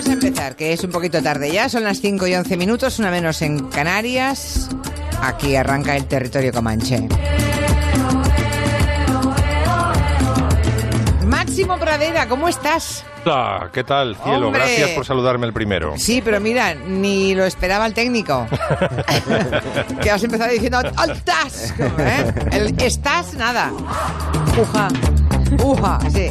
Vamos a empezar, que es un poquito tarde ya, son las 5 y 11 minutos, una menos en Canarias. Aquí arranca el territorio comanche. Máximo Pradera, ¿cómo estás? Hola, ¿qué tal, cielo? Hombre. Gracias por saludarme el primero. Sí, pero mira, ni lo esperaba el técnico. que has empezado diciendo ¡Altas! ¿eh? El estás, nada. Uja. Uja, sí.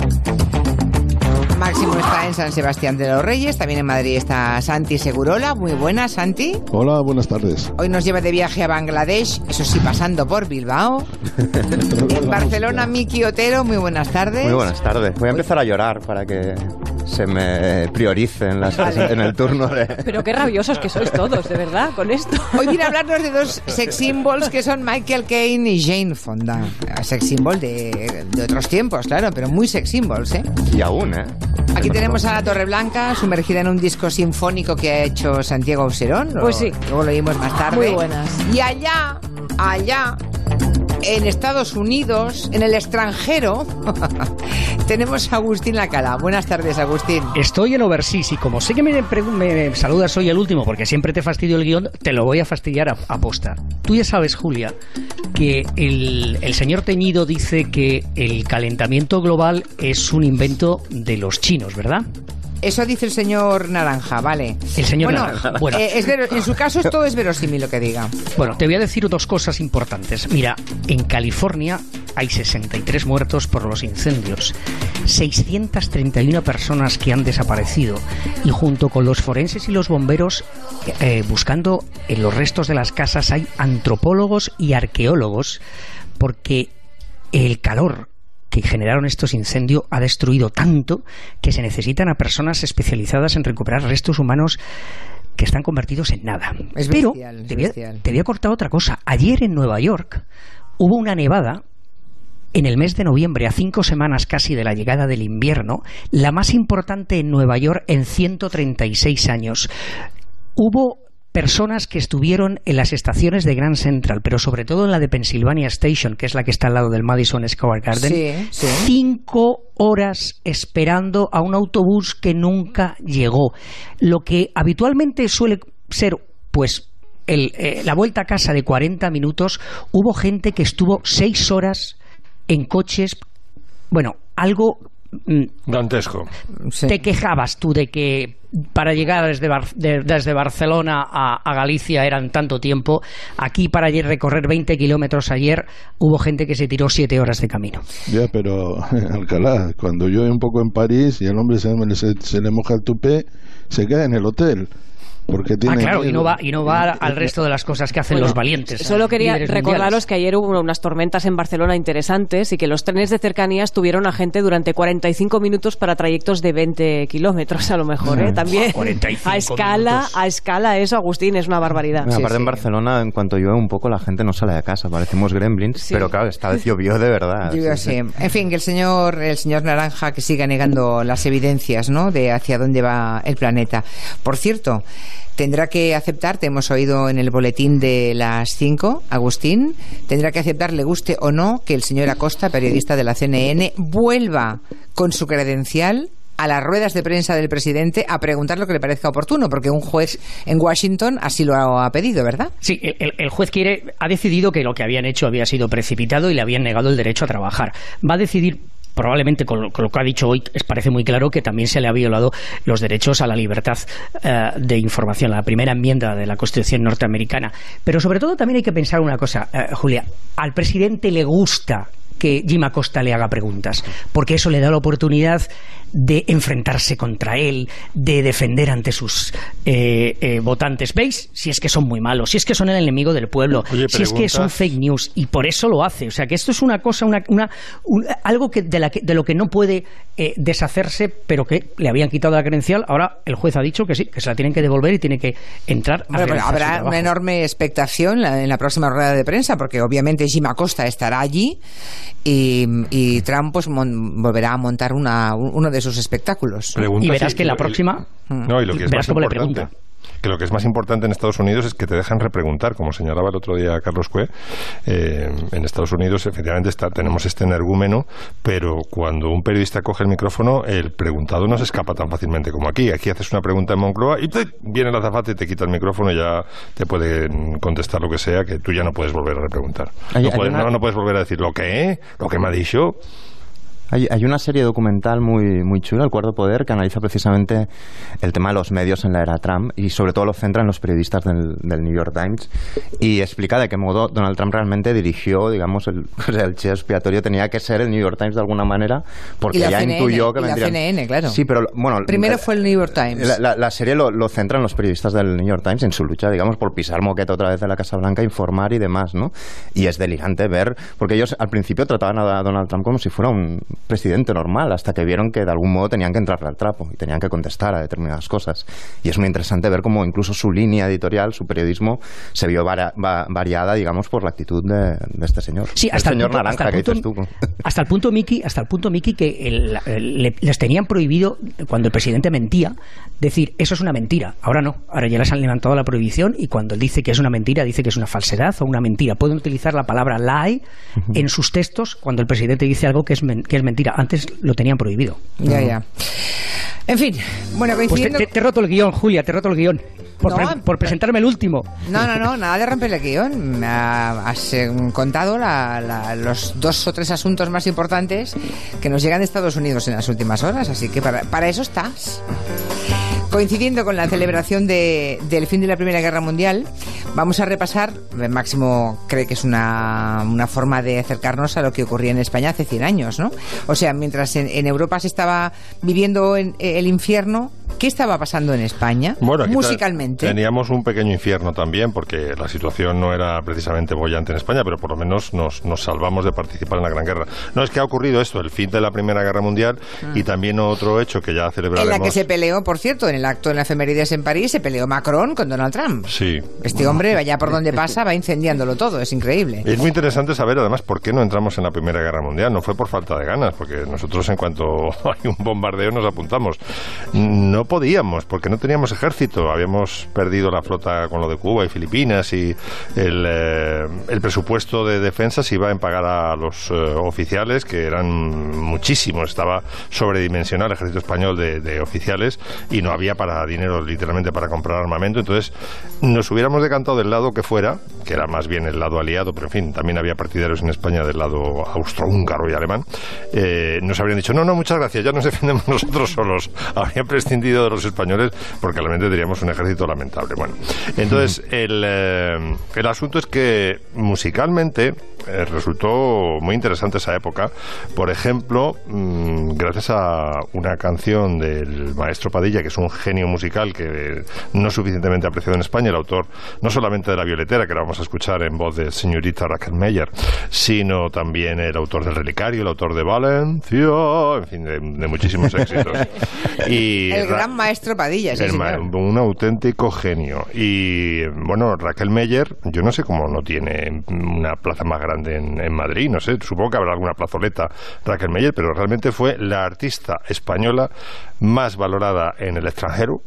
Máximo está en San Sebastián de los Reyes, también en Madrid está Santi Segurola. Muy buena, Santi. Hola, buenas tardes. Hoy nos lleva de viaje a Bangladesh, eso sí, pasando por Bilbao. En Barcelona, Miki Otero, muy buenas tardes. Muy buenas tardes. Voy a empezar a llorar para que se me prioricen las, en el turno de... Pero qué rabiosos que sois todos, de verdad, con esto. Hoy viene a hablarnos de dos sex symbols que son Michael Caine y Jane Fonda. Sex symbol de, de otros tiempos, claro, pero muy sex symbols, ¿eh? Y aún, ¿eh? Aquí tenemos a la Torre Blanca, sumergida en un disco sinfónico que ha hecho Santiago Auserón. Pues sí. Luego lo vimos más tarde. Muy buenas. Y allá, allá, en Estados Unidos, en el extranjero, tenemos a Agustín Lacala. Buenas tardes, Agustín. Estoy en Overseas y como sé que me, saludas hoy el último porque siempre te fastidio el guion, te lo voy a fastidiar a, a posta. Tú ya sabes, Julia, que el señor Teñido dice que el calentamiento global es un invento de los chinos, ¿verdad? Eso dice el señor Naranja, vale. El señor bueno, Naranja. Bueno. eh, es vero- en su caso todo es verosímil lo que diga. Bueno, te voy a decir dos cosas importantes. Mira, en California hay 63 muertos por los incendios, 631 personas que han desaparecido y junto con los forenses y los bomberos eh, buscando en los restos de las casas hay antropólogos y arqueólogos porque el calor que generaron estos incendios ha destruido tanto que se necesitan a personas especializadas en recuperar restos humanos que están convertidos en nada. Es Pero bestial, es te, voy a, bestial. te voy a cortar otra cosa. Ayer en Nueva York hubo una nevada en el mes de noviembre, a cinco semanas casi de la llegada del invierno, la más importante en Nueva York en 136 años. Hubo personas que estuvieron en las estaciones de Grand Central, pero sobre todo en la de Pennsylvania Station, que es la que está al lado del Madison Square Garden, Sí, sí. cinco horas esperando a un autobús que nunca llegó. Lo que habitualmente suele ser, pues, el, eh, la vuelta a casa de 40 minutos, hubo gente que estuvo seis horas en coches. Bueno, algo Dantesco. Sí. te quejabas tú de que para llegar desde, Bar- de- desde Barcelona a, a Galicia eran tanto tiempo. Aquí para ayer recorrer 20 kilómetros ayer hubo gente que se tiró 7 horas de camino. Ya, pero Alcalá, cuando llueve un poco en París y el hombre se, se- se le moja el tupé, se queda en el hotel. Porque Ah, claro, y no va, y no va al resto de las cosas que hacen Bueno, los valientes. Solo quería recordaros mundiales. que ayer hubo unas tormentas en Barcelona interesantes y que los trenes de cercanías tuvieron a gente durante 45 minutos para trayectos de 20 kilómetros a lo mejor. ¿eh? También 45 a escala, minutos. a escala eso, Agustín, es una barbaridad. Bueno, Sí, aparte sí. en Barcelona, en cuanto llueve un poco, la gente no sale de casa, parecemos gremlins, Sí. pero claro, esta vez llovió de verdad. Yo. En fin, que el señor, el señor Naranja que siga negando las evidencias, ¿no? De hacia dónde va el planeta. Por cierto, tendrá que aceptar, te hemos oído en el boletín de las 5, Agustín, tendrá que aceptar, le guste o no, que el señor Acosta, periodista de la CNN, vuelva con su credencial a las ruedas de prensa del presidente a preguntar lo que le parezca oportuno, porque un juez en Washington así lo ha pedido, ¿verdad? Sí, el, el juez quiere, ha decidido que lo que habían hecho había sido precipitado y le habían negado el derecho a trabajar. Va a decidir probablemente con lo, que ha dicho hoy es- parece muy claro que también se le ha violado los derechos a la libertad eh, de información, la primera enmienda de la Constitución norteamericana. Pero sobre todo también hay que pensar una cosa, eh, Julia, al presidente le gusta que Jim Acosta le haga preguntas, porque eso le da la oportunidad de enfrentarse contra él, de defender ante sus eh, eh, votantes. ¿Veis? Si es que son muy malos, si es que son el enemigo del pueblo, Oye, si es que son fake news, y por eso lo hace. O sea, que esto es una cosa, una, una- un- algo que de, la que- de lo que no puede eh, deshacerse, pero que le habían quitado la credencial. Ahora el juez ha dicho que sí, que se la tienen que devolver y tiene que entrar a Bueno, su habrá una enorme expectación en la próxima rueda de prensa, porque obviamente Jim Acosta estará allí y, y Trump pues mon- volverá a montar una, uno de sus espectáculos. Pregunta Y verás si- que la el- próxima No, y lo que es verás más cómo le importante. pregunta. que lo que es más importante en Estados Unidos es que te dejan repreguntar, como señalaba el otro día Carlos Cue. Eh, en Estados Unidos, efectivamente, está, tenemos este energúmeno, pero cuando un periodista coge el micrófono, el preguntado no se escapa tan fácilmente como aquí. Aquí haces una pregunta en Moncloa y viene el azafate y te quita el micrófono y ya te puede contestar lo que sea, que tú ya no puedes volver a repreguntar. No, puedes, una- no- no puedes volver a decir lo que, lo que me ha dicho. Hay, hay una serie documental muy, muy chula, El Cuarto Poder, que analiza precisamente el tema de los medios en la era Trump y sobre todo lo centra en los periodistas del, del New York Times y explica de qué modo Donald Trump realmente dirigió, digamos, el, o sea, el expiatorio tenía que ser el New York Times de alguna manera porque la ya CNN, intuyó que y la vendrían... CNN, claro. Sí, pero bueno... Primero fue el New York Times. la, la- la serie lo, lo centra en los periodistas del New York Times, en su lucha, digamos, por pisar moqueta otra vez de la Casa Blanca, informar y demás, ¿no? Y es delirante ver, porque ellos al principio trataban a Donald Trump como si fuera un presidente normal, hasta que vieron que de algún modo tenían que entrarle al trapo y tenían que contestar a determinadas cosas. Y es muy interesante ver cómo incluso su línea editorial, su periodismo, se vio varia- va- variada, digamos, por la actitud de, de este señor. Sí, hasta el el, señor punto, naranja hasta, el que punto, dices tú. hasta el punto Miki, hasta el punto Miki que el- el- le- les tenían prohibido cuando el presidente mentía decir eso es una mentira. Ahora no, ahora ya les han levantado la prohibición y cuando él dice que es una mentira dice que es una falsedad o una mentira. Pueden utilizar la palabra lie en sus textos cuando el presidente dice algo que es men- que es mentira. Antes lo tenían prohibido. Ya, ya. En fin, bueno, Pues te, coincidiendo... te- te he roto el guion, Julia, te he roto el guion. Por, No, pre- por presentarme el último. No, no, no, nada de romper el guion. Ha- Has eh, contado la- la- los dos o tres asuntos más importantes que nos llegan de Estados Unidos en las últimas horas, así que para, para eso estás. Coincidiendo con la celebración de- del fin de la Primera Guerra Mundial, vamos a repasar, Máximo cree que es una, una forma de acercarnos a lo que ocurría en España hace 100 años, ¿no? O sea, mientras en, en Europa se estaba viviendo en- el infierno, ¿qué estaba pasando en España? Bueno, musicalmente. Teníamos un pequeño infierno también, porque la situación no era precisamente bollante en España, pero por lo menos nos, nos salvamos de participar en la Gran Guerra. No es que ha ocurrido esto, el fin de la Primera Guerra Mundial, y también otro hecho que ya En celebraremos. la que se peleó, por cierto, en el acto en la efemérides en París, se peleó Macron con Donald Trump. Sí. Este hombre, vaya por donde pasa, va incendiándolo todo, es increíble. Es muy interesante saber, además, por qué no entramos en la Primera Guerra Mundial. No fue por falta de ganas, porque nosotros, en cuanto hay un bombardeo, nos apuntamos. No podíamos, porque no teníamos ejército. Habíamos perdido la flota con lo de Cuba y Filipinas, y el, eh, presupuesto de defensa se iba a pagar a los eh, oficiales, que eran muchísimos. Estaba sobredimensionado el ejército español de, de oficiales, y no había para dinero, literalmente, para comprar armamento. Entonces, nos hubiéramos decantado del lado que fuera, que era más bien el lado aliado, pero en fin, también había partidarios en España del lado austrohúngaro y alemán, eh, nos habrían dicho, no, no, muchas gracias, ya nos defendemos nosotros solos. Habrían prescindido de los españoles porque realmente tendríamos un ejército lamentable. Bueno, entonces el, eh, el asunto es que musicalmente eh, resultó muy interesante esa época. Por ejemplo, mm, gracias a una canción del maestro Padilla, que es un genio musical que no es suficientemente apreciado en España, el autor no solamente de La Violetera, que la vamos a escuchar en voz de señorita Raquel Meyer, sino también el autor del Relicario, el autor de Valencia, en fin, de, de muchísimos éxitos. Y El gran maestro Padilla, sí, señor. un auténtico genio. Y bueno, Raquel Meyer, yo no sé cómo no tiene una plaza más grande en, en Madrid, no sé, supongo que habrá alguna plazoleta Raquel Meyer, pero realmente fue la artista española más valorada en el extranjero,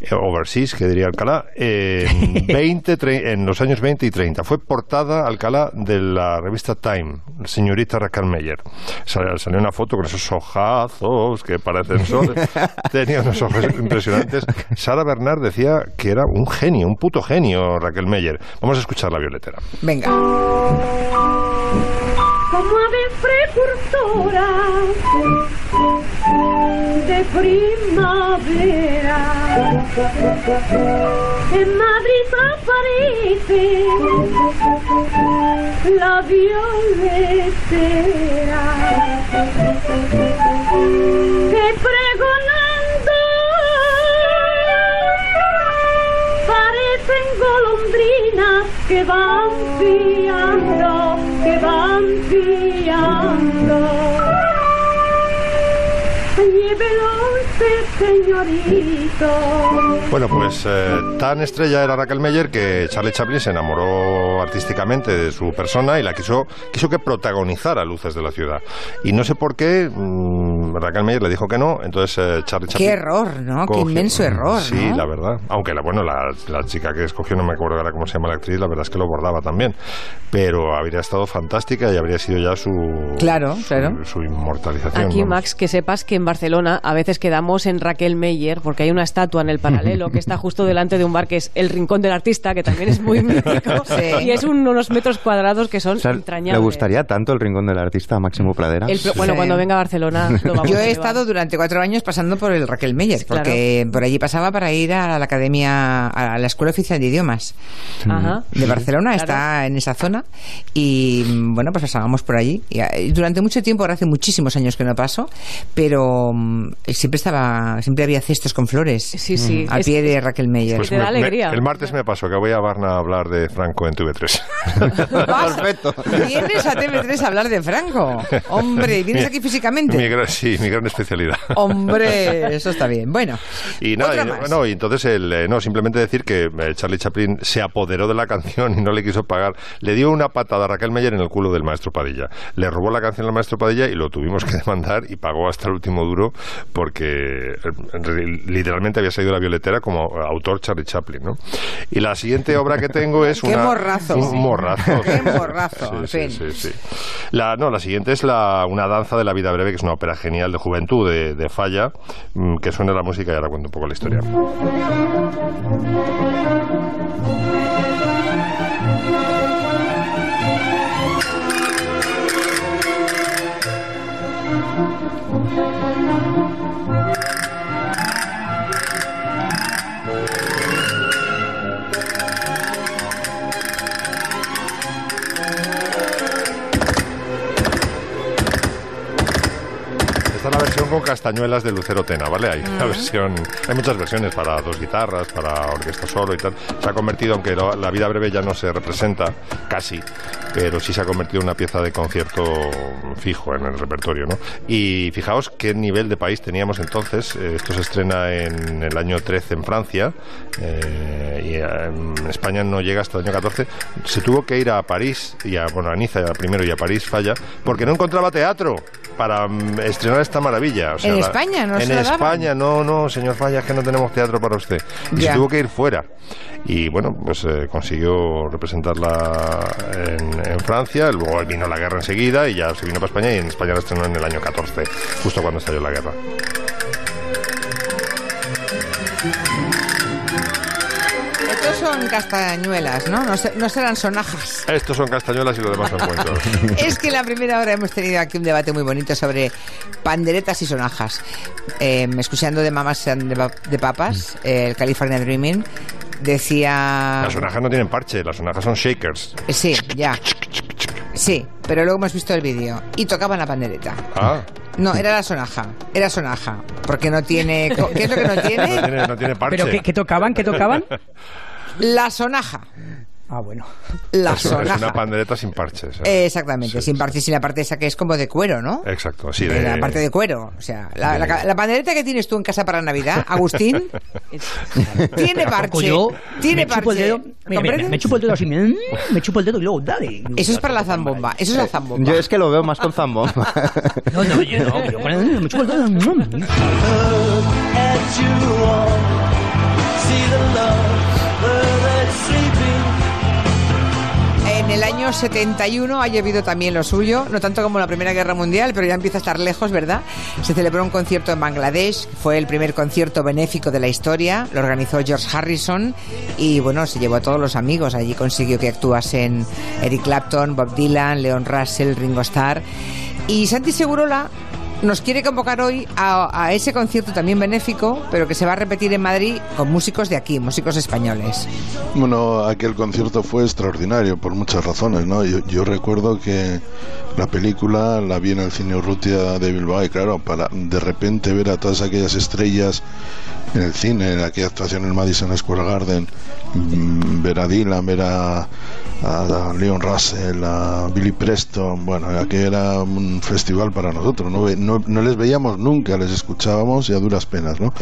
eh, overseas, que diría Alcalá, en, 20, tre- en los años 20 y 30. Fue portada Alcalá de la revista Time, señorita Raquel Meyer. Sal- Salió una foto con esos ojazos que parecen soles. Tenía unos ojos impresionantes. Sara Bernard decía que era un genio, un puto genio, Raquel Meyer. Vamos a escuchar la violetera. Venga. como ave precursora de primavera. En Madrid aparece la violetera que van piando, que van piando. Llévelo señorito. Bueno, pues eh, tan estrella era Raquel Meyer que Charlie Chaplin se enamoró artísticamente de su persona y la quiso, quiso que protagonizara Luces de la Ciudad. Y no sé por qué mm, Raquel Meyer le dijo que no, entonces eh, Charlie Chaplin... Qué error, ¿no? Qué cogió- inmenso error, Sí, ¿no? la verdad. Aunque, la, bueno, la, la chica que escogió, no me acuerdo ahora cómo se llama la actriz, la verdad es que lo bordaba también. Pero habría estado fantástica y habría sido ya su... Claro, claro. Su, su inmortalización. Aquí, vamos. Max, que sepas que en Barcelona a veces quedamos en Raquel Meyer porque hay una estatua en el paralelo que está justo delante de un bar que es el Rincón del Artista, que también es muy mítico. Sí. Y es un- unos metros cuadrados que son O sea, entrañables. ¿Le gustaría tanto el rincón del artista a Máximo Pradera? El- bueno, Sí. cuando venga a Barcelona lo vamos Yo a he llevar. estado durante cuatro años pasando por el Raquel Meyer, Claro. porque por allí pasaba para ir a la academia, a la Escuela Oficial de Idiomas Ajá. de Barcelona, Claro. está en esa zona, y bueno, pues pasábamos por allí. Y, eh, durante mucho tiempo, ahora hace muchísimos años que no paso, pero mm, siempre estaba, siempre había cestos con flores Sí, sí. al Es- pie de Raquel Meyer. Pues da me- el martes me pasó que voy a Varna a hablar de Franco en TV3. Vas- Perfecto. Vienes a TV3 a hablar de Franco. Hombre, ¿vienes Mi- aquí físicamente? Mi gran- sí, mi gran especialidad. Hombre, eso está bien. Bueno, Y nada, otra y, más. no, y entonces el, eh, no, simplemente decir que eh, Charlie Chaplin se apoderó de la canción y no le quiso pagar. Le dio una patada a Raquel Meyer en el culo del maestro Padilla. Le robó la canción al maestro Padilla y lo tuvimos que demandar y pagó hasta el último duro porque eh, literalmente había salido la violetera como autor Charlie Chaplin, ¿no? Y la siguiente obra que tengo es Qué una morrazo. un morrazo. Qué morrazo, en Sí, fin. sí, sí, sí. La, no, la siguiente es la, una danza de la vida breve, que es una ópera genial de juventud de, de Falla, mm, que suena la música y ahora cuento un poco la historia. Castañuelas de Lucero Tena, ¿vale? Hay una versión, hay muchas versiones para dos guitarras, para orquesta solo y tal. Se ha convertido, aunque la vida breve ya no se representa casi, pero sí se ha convertido en una pieza de concierto fijo en el repertorio, ¿no? Y fijaos qué nivel de país teníamos entonces. Eh, Esto se estrena en el año 13 en Francia eh, y en España no llega hasta el año 14. Se tuvo que ir a París y a, bueno, a Niza primero y a París falla porque no encontraba teatro para mm, estrenar esta maravilla. O sea, ¿En la- España no En se? España, no, no, señor Falla, es que no tenemos teatro para usted. Y Ya. se tuvo que ir fuera. Y bueno, pues eh, consiguió representarla en, en Francia, luego vino la guerra enseguida y ya se vino para España y en España la estrenó en el año 14, justo cuando estalló la guerra. Son castañuelas, ¿no? No, se- no serán sonajas. Estos son castañuelas y lo demás son cuentos. Es que en la primera hora hemos tenido aquí un debate muy bonito sobre panderetas y sonajas. Eh, escuchando de Mamas and de, Pa- de Papas, eh, el California Dreaming, decía... Las sonajas no tienen parche, las sonajas son shakers. Sí, ya. Sí, pero luego hemos visto el vídeo y tocaban la pandereta. Ah, No, era la sonaja. Era sonaja. Porque no tiene... ¿Qué es lo que no no tiene? tiene, no tiene parche. ¿Pero qué, qué tocaban? ¿Qué tocaban? La sonaja. Ah, bueno. La Es, es una sonaja. pandereta sin parches. ¿eh? Eh, exactamente, Sí, sin sí. parte, sin la parte esa que es como de cuero, ¿no? Exacto, sí. De De, la parte de cuero. O sea, la, de- la, la pandereta que tienes tú en casa para Navidad, Agustín, tiene parche. yo tiene me chupo el parche. dedo, mira, me, chupo el dedo así, me, me chupo el dedo y luego dale. Eso es para la zambomba. Eso es la zambomba. Yo es que lo veo más con zambomba. No, no, yo no, pero bueno, me chupo el dedo. En el año 71 ha llovido también lo suyo, no tanto como la Primera Guerra Mundial, pero ya empieza a estar lejos, ¿verdad? Se celebró un concierto en Bangladesh, fue el primer concierto benéfico de la historia, lo organizó George Harrison y bueno, se llevó a todos los amigos, allí consiguió que actuasen Eric Clapton, Bob Dylan, Leon Russell, Ringo Starr y Santi Segurola nos quiere convocar hoy a, a ese concierto también benéfico, pero que se va a repetir en Madrid con músicos de aquí, músicos españoles. Bueno, aquel concierto fue extraordinario por muchas razones, ¿no? Yo, yo recuerdo que la película la vi en el cine Urrutia de Bilbao y claro, para de repente ver a todas aquellas estrellas en el cine, en aquella actuación en Madison Square Garden, mm, ver a Dylan, ver a, Leon Russell, a Billy Preston, bueno, aquello era un festival para nosotros, no, no, no les veíamos nunca, les escuchábamos y a duras penas, ¿no?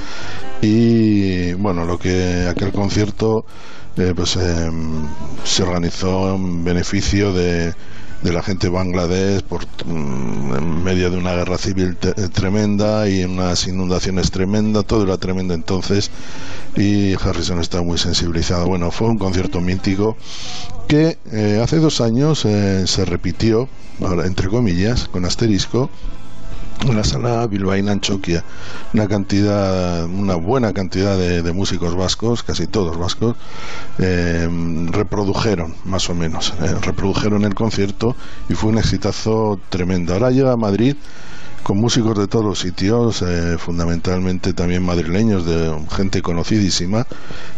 Y bueno, lo que aquel concierto eh, pues eh, se organizó en beneficio de, de la gente de Bangladesh por, mm, en medio de una guerra civil eh, tremenda y unas inundaciones tremendas, todo era tremendo entonces y Harrison está muy sensibilizado. Bueno, fue un concierto mítico que eh, hace dos años se repitió, entre comillas, con asterisco, en la sala bilbaína Anchoquia una cantidad una buena cantidad de, de músicos vascos casi todos vascos eh, reprodujeron más o menos eh, reprodujeron el concierto y fue un exitazo tremendo. Ahora llega a Madrid con músicos de todos los sitios, eh, fundamentalmente también madrileños, de gente conocidísima.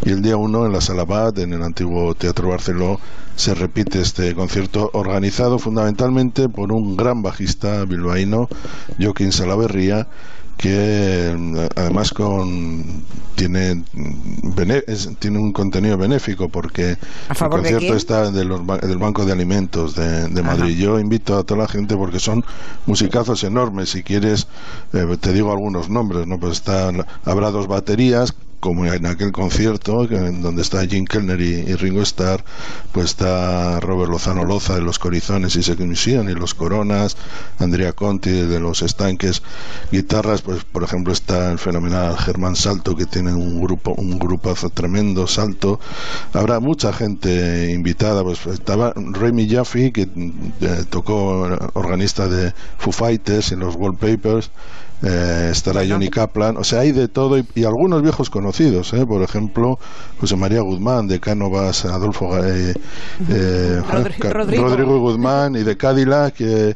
Y el día 1 en la Sala Bat, en el antiguo Teatro Barceló, se repite este concierto organizado fundamentalmente por un gran bajista bilbaíno, Joaquín Salaverría, que además con tiene bene- es- tiene un contenido benéfico porque ¿A favor el concierto está de los del Banco de Alimentos de, de Madrid. Yo invito a toda la gente porque son musicazos enormes. Si quieres, eh, te digo algunos nombres. no pues están, Habrá dos baterías como en aquel concierto donde está Jim Kellner y, Ringo Starr, pues está Robert Lozano Loza de los Corizones y Mission y los Coronas, Andrea Conti de los Estanques, guitarras, pues por ejemplo está el fenomenal Germán Salto que tiene un grupo, un grupazo tremendo, Salto. Habrá mucha gente invitada, pues estaba Remy Jaffe que eh, tocó organista de Foo Fighters en los Wallpapers. Eh, estará Johnny Kaplan, o sea, hay de todo y, y algunos viejos conocidos, ¿eh? por ejemplo, José María Guzmán de Cánovas, Adolfo eh, eh, Rodrigo. Guzmán y de Cadillac, eh,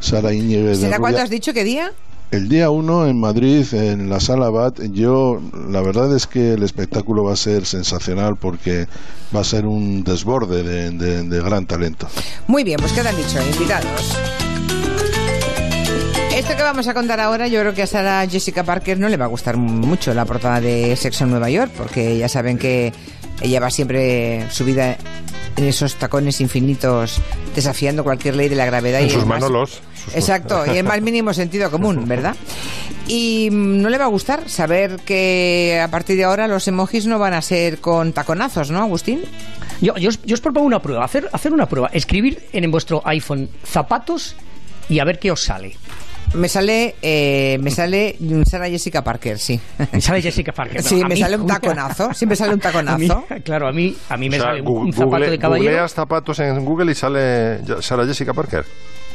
Sara Íñiguez ¿Será Rubia. has dicho? ¿Qué día? El día 1 en Madrid, en la sala BAT, yo, la verdad es que el espectáculo va a ser sensacional porque va a ser un desborde de, de- de gran talento. Muy bien, pues quedan dicho, invitados. Esto que vamos a contar ahora, yo creo que a Sara Jessica Parker no le va a gustar mucho la portada de Sexo en Nueva York, porque ya saben que ella va siempre subida en esos tacones infinitos, desafiando cualquier ley de la gravedad. En y sus más- manolos. sus- Exacto, y el más mínimo sentido común, ¿verdad? Y mm, no le va a gustar saber que a partir de ahora los emojis no van a ser con taconazos, ¿no, Agustín? Yo, yo, os, yo os propongo una prueba, hacer, hacer una prueba, escribir en vuestro iPhone zapatos y a ver qué os sale. Me sale, eh, me sale Sara Jessica Parker, sí. Me sale Jessica Parker. Sí, me mí- sale un taconazo, siempre sale un A mí- taconazo. claro, a mí, a mí me O sea, sale un, un zapato google- de caballero. googleas zapatos en Google y sale Sara Jessica Parker.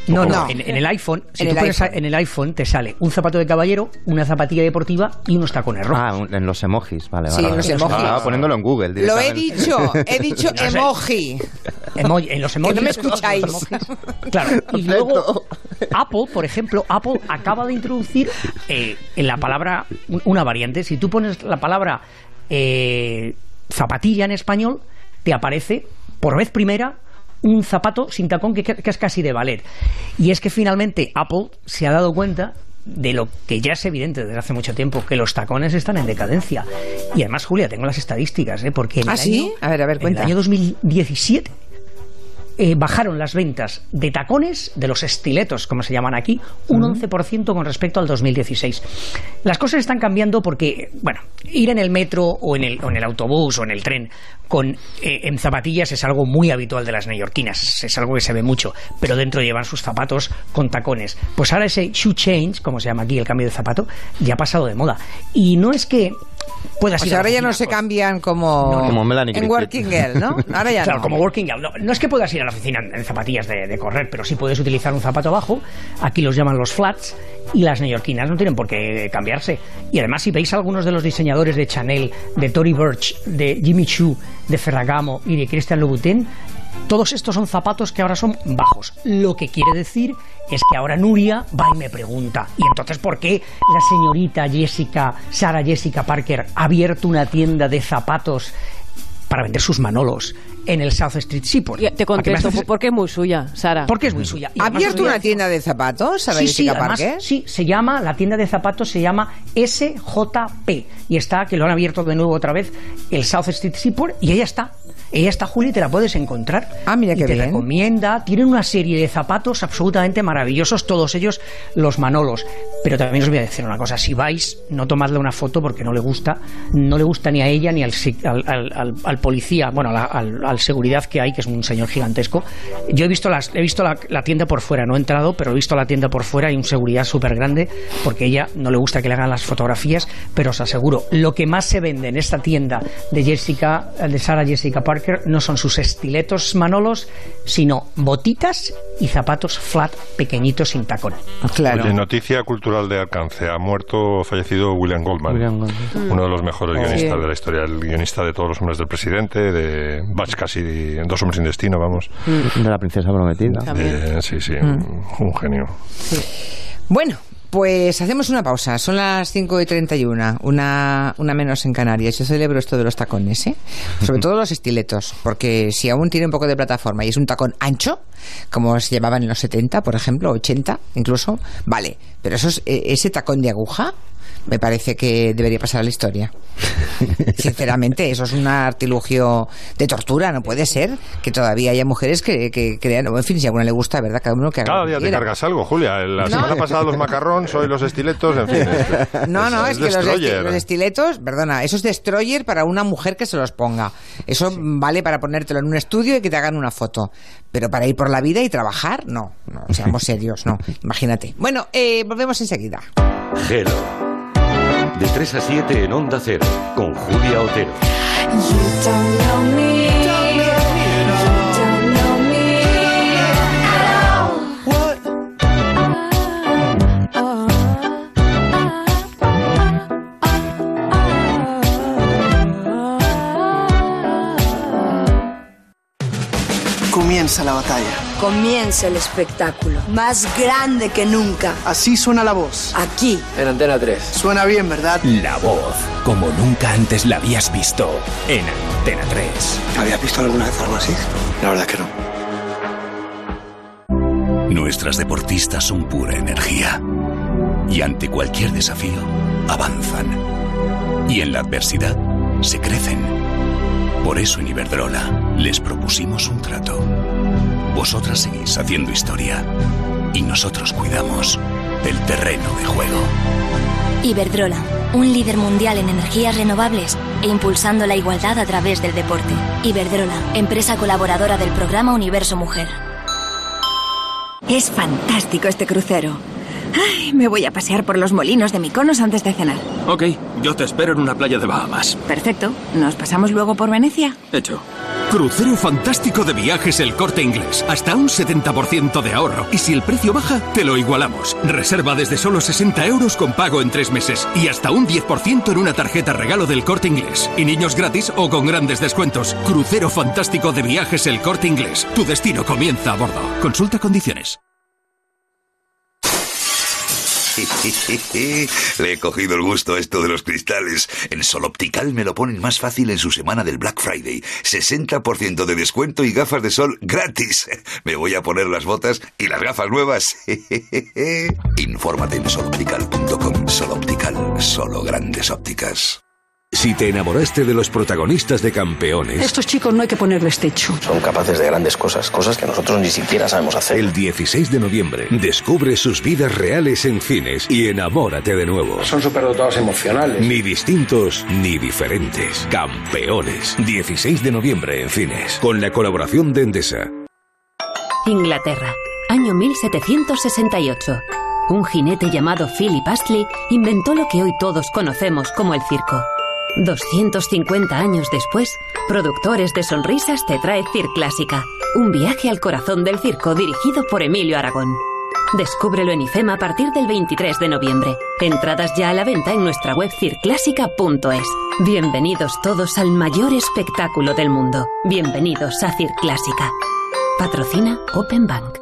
No, No. no, en, en el iPhone, si En tú el pones iPhone. en el iPhone te sale un zapato de caballero, una zapatilla deportiva y unos tacones rojos. Ah, un- en los emojis, vale. Sí, vale, en los emojis. Estaba poniéndolo en Google. Lo he dicho, he dicho No emoji. Emoji- en los emojis. no me escucháis. Claro, y luego Apple, por ejemplo, Apple acaba de introducir eh, en la palabra un- una variante. Si tú pones la palabra eh, zapatilla en español, te aparece por vez primera un zapato sin tacón que, que es casi de ballet. Y es que finalmente Apple se ha dado cuenta de lo que ya es evidente desde hace mucho tiempo, que los tacones están en decadencia. Y además, Julia, tengo las estadísticas, ¿eh? porque en ¿Ah, el sí? año- A ver, a ver, en el año 2017 eh, bajaron las ventas de tacones, de los estiletos, como se llaman aquí, un 11% con respecto al 2016. Las cosas están cambiando porque, bueno, ir en el metro o en el, o en el autobús o en el tren con eh, en zapatillas es algo muy habitual de las neoyorquinas, es algo que se ve mucho, pero dentro llevan sus zapatos con tacones. Pues ahora ese shoe change, como se llama aquí el cambio de zapato, ya ha pasado de moda. Y no es que a la ahora ya no se cambian como, No, como Melanie en. Working Girl, ¿no? Ahora ya claro, no. como working out. No, no es que puedas ir a la oficina en, zapatillas de, de correr, pero sí puedes utilizar un zapato abajo. Aquí los llaman los flats. Y las neoyorquinas no tienen por qué cambiarse. Y además, si veis algunos de los diseñadores de Chanel, de Tory Burch, de Jimmy Choo, de Ferragamo y de Christian Louboutin, todos estos son zapatos que ahora son bajos. Lo que quiere decir es que ahora Nuria va y me pregunta, ¿y entonces por qué la señorita Jessica, Sara Jessica Parker, ha abierto una tienda de zapatos para vender sus manolos en el South Street Seaport? Y te ¿A qué me contesto, haces- porque es muy suya, Sara. Porque es muy suya. Y ¿Ha abierto una tienda de zapatos, Sara Sí, sí, Jessica además, Parker? sí, se llama, la tienda de zapatos se llama SJP y está, que lo han abierto de nuevo otra vez, el South Street Seaport y ella está. Ella está, Juli, y te la puedes encontrar. Ah, mira y qué te bien. recomienda. Tienen una serie de zapatos absolutamente maravillosos, todos ellos los Manolos. Pero también os voy a decir una cosa: si vais, no tomadle una foto porque no le gusta, no le gusta ni a ella ni al, al, al- al- al policía, bueno, la- al, seguridad que hay, que es un señor gigantesco. Yo he visto, las, he visto la, la tienda por fuera, no he entrado, pero he visto la tienda por fuera y un seguridad súper grande porque ella no le gusta que le hagan las fotografías, pero os aseguro, lo que más se vende en esta tienda de Jessica, de Sara Jessica Parker, no son sus estiletos manolos, sino botitas y zapatos flat pequeñitos sin tacón. Claro. Oye, noticia cultural de alcance. Ha muerto, fallecido William Goldman, William Goldman. uno de los mejores Oh. guionistas Sí. de la historia, el guionista de todos los hombres del presidente, de Batch casi, Dos hombres sin destino, vamos. De la princesa prometida. Eh, sí, sí, Mm. un genio. Bueno, pues hacemos una pausa. Son las 5 y 31, una, una menos en Canarias. Yo celebro esto de los tacones, ¿eh? Sobre todo los estiletos, porque si aún tiene un poco de plataforma y es un tacón ancho, como se llevaban en los 70, por ejemplo, 80 incluso, vale. Pero eso es- eh, ese tacón de aguja me parece que debería pasar a la historia. Sinceramente, eso es un artilugio de tortura, no puede ser que todavía haya mujeres que, que crean, en fin, si a alguna le gusta, ¿verdad? Cada uno que haga Cada día te cargas algo, Julia. La No. semana pasada los macarrones, hoy los estiletos, en fin. es- No, no, es, que los, esti- los estiletos, perdona, eso es destroyer para una mujer que se los ponga. Eso vale para ponértelo en un estudio y que te hagan una foto. Pero para ir por la vida y trabajar, no. No, seamos serios, no. Imagínate. Bueno, eh, volvemos enseguida. Gelo. De 3 a 7 en Onda Cero, con Julia Otero. Comienza la batalla. Comienza el espectáculo, más grande que nunca. Así suena la voz. Aquí, En Antena 3. Suena bien, ¿verdad? La voz, como nunca antes la habías visto en Antena 3. ¿Habías visto alguna vez algo así? La verdad que no. Nuestras deportistas son pura energía. Y ante cualquier desafío, avanzan. Y en la adversidad, se crecen. Por eso en Iberdrola les propusimos un trato. Vosotras seguís haciendo historia. Y nosotros cuidamos del terreno de juego. Iberdrola, un líder mundial en energías renovables e impulsando la igualdad a través del deporte. Iberdrola, empresa colaboradora del programa Universo Mujer. Es fantástico este crucero. Ay, me voy a pasear por los molinos de Mykonos antes de cenar. Ok, yo te espero en una playa de Bahamas. Perfecto. ¿Nos pasamos luego por Venecia? Hecho. Crucero fantástico de viajes el corte inglés. Hasta un 70% de ahorro. Y si el precio baja, te lo igualamos. Reserva desde solo 60 euros con pago en tres meses. Y hasta un 10% en una tarjeta regalo del corte inglés. Y niños gratis o con grandes descuentos. Crucero fantástico de viajes el corte inglés. Tu destino comienza a bordo. Consulta condiciones. Le he cogido el gusto a esto de los cristales. En Sol Optical me lo ponen más fácil en su semana del Black Friday. 60% de descuento y gafas de sol gratis. Me voy a poner las botas y las gafas nuevas. Infórmate en soloptical.com. Sol Optical, solo grandes ópticas. Si te enamoraste de los protagonistas de Campeones, Estos chicos no hay que ponerles techo. son capaces de grandes cosas, cosas que nosotros ni siquiera sabemos hacer. El 16 de noviembre, descubre sus vidas reales en cines y enamórate de nuevo. Son superdotados emocionales. Ni distintos ni diferentes. Campeones. 16 de noviembre en cines. Con la colaboración de Endesa. Inglaterra, año 1768. Un jinete llamado Philip Astley inventó lo que hoy todos conocemos como el circo. 250 años después, Productores de Sonrisas te trae Cir Clásica, un viaje al corazón del circo dirigido por Emilio Aragón. Descúbrelo en IFEMA a partir del 23 de noviembre. Entradas ya a la venta en nuestra web circlásica.es. Bienvenidos todos al mayor espectáculo del mundo. Bienvenidos a Cir Clásica. Patrocina Open Bank.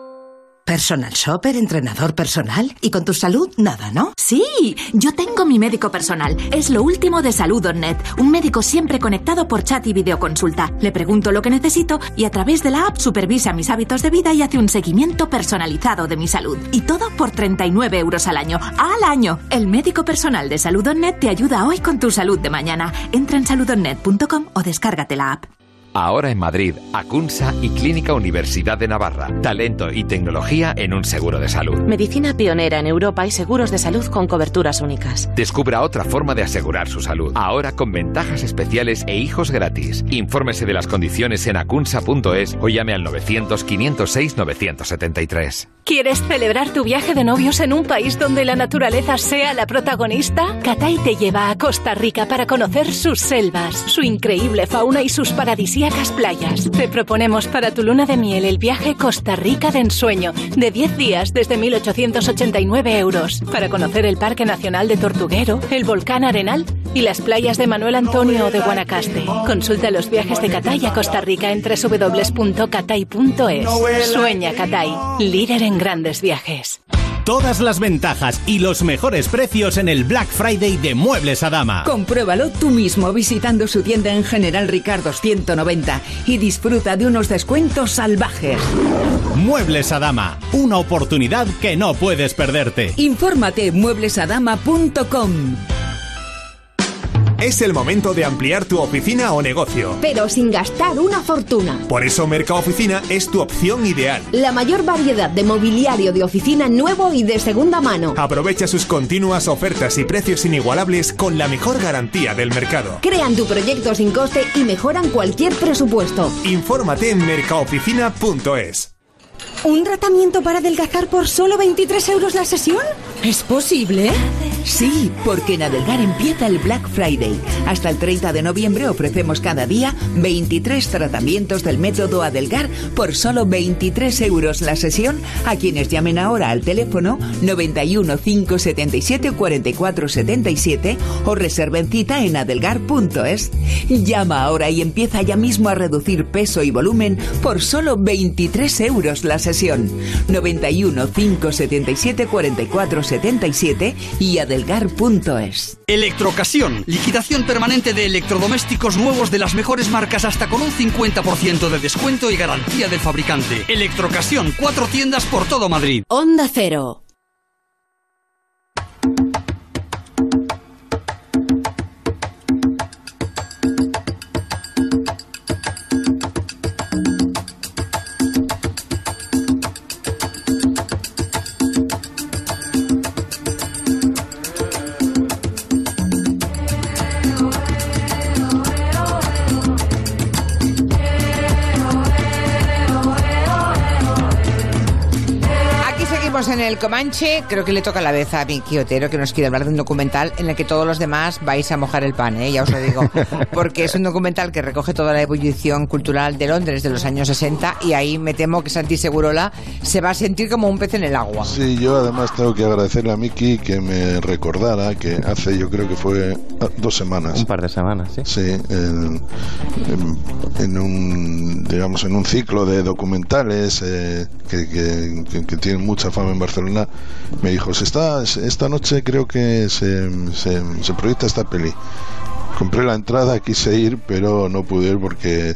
Personal shopper, entrenador personal. ¿Y con tu salud? Nada, ¿no? Sí, yo tengo mi médico personal. Es lo último de salud.net. Un médico siempre conectado por chat y videoconsulta. Le pregunto lo que necesito y a través de la app supervisa mis hábitos de vida y hace un seguimiento personalizado de mi salud. Y todo por 39 euros al año. ¡Al año! El médico personal de salud.net te ayuda hoy con tu salud de mañana. Entra en salud.net.com o descárgate la app. Ahora en Madrid, Acunsa y Clínica Universidad de Navarra. Talento y tecnología en un seguro de salud. Medicina pionera en Europa y seguros de salud con coberturas únicas. Descubra otra forma de asegurar su salud. Ahora con ventajas especiales e hijos gratis. Infórmese de las condiciones en acunsa.es o llame al 900 506 973. ¿Quieres celebrar tu viaje de novios en un país donde la naturaleza sea la protagonista? Catay te lleva a Costa Rica para conocer sus selvas, su increíble fauna y sus playas. Te proponemos para tu luna de miel el viaje Costa Rica de ensueño, de 10 días desde 1889 euros, para conocer el Parque Nacional de Tortuguero, el volcán Arenal y las playas de Manuel Antonio o de Guanacaste. Consulta los viajes de Catay a Costa Rica en www.catay.es. Sueña Catay, líder en grandes viajes. Todas las ventajas y los mejores precios en el Black Friday de Muebles a Dama. Compruébalo tú mismo visitando su tienda en General Ricardo 190 y disfruta de unos descuentos salvajes. Muebles a Dama, una oportunidad que no puedes perderte. Infórmate en mueblesadama.com. Es el momento de ampliar tu oficina o negocio. Pero sin gastar una fortuna. Por eso Mercado Oficina es tu opción ideal. La mayor variedad de mobiliario de oficina nuevo y de segunda mano. Aprovecha sus continuas ofertas y precios inigualables con la mejor garantía del mercado. Crean tu proyecto sin coste y mejoran cualquier presupuesto. Infórmate en mercaoficina.es. ¿Un tratamiento para adelgazar por solo 23 euros la sesión? ¿Es posible? Sí, porque en Adelgar empieza el Black Friday. Hasta el 30 de noviembre ofrecemos cada día 23 tratamientos del método Adelgar por solo 23 euros la sesión a quienes llamen ahora al teléfono 91 577 44 77 o reserven cita en adelgar.es. Llama ahora y empieza ya mismo a reducir peso y volumen por solo 23 euros la sesión. 91 577 44 77 y adelgar.es. Electrocasión, liquidación permanente de electrodomésticos nuevos de las mejores marcas hasta con un 50% de descuento y garantía del fabricante. Electrocasión, cuatro tiendas por todo Madrid. Onda Cero. Seguimos en el Comanche. Creo que le toca la vez a Vicky Otero que nos quiere hablar de un documental en el que todos los demás vais a mojar el pan, ¿eh? ya os lo digo. Porque es un documental que recoge toda la ebullición cultural de Londres de los años 60 y ahí me temo que Santi Segurola se va a sentir como un pez en el agua. Sí, yo además tengo que agradecerle a Miki que me recordara que hace, yo creo que fue ah, dos semanas. Un par de semanas, sí. Sí, en, en- en un, digamos, en un ciclo de documentales eh, que, que- que- que tienen mucha fama en Barcelona, me dijo, se está, esta noche creo que se, se, se proyecta esta peli. Compré la entrada, quise ir, pero no pude ir porque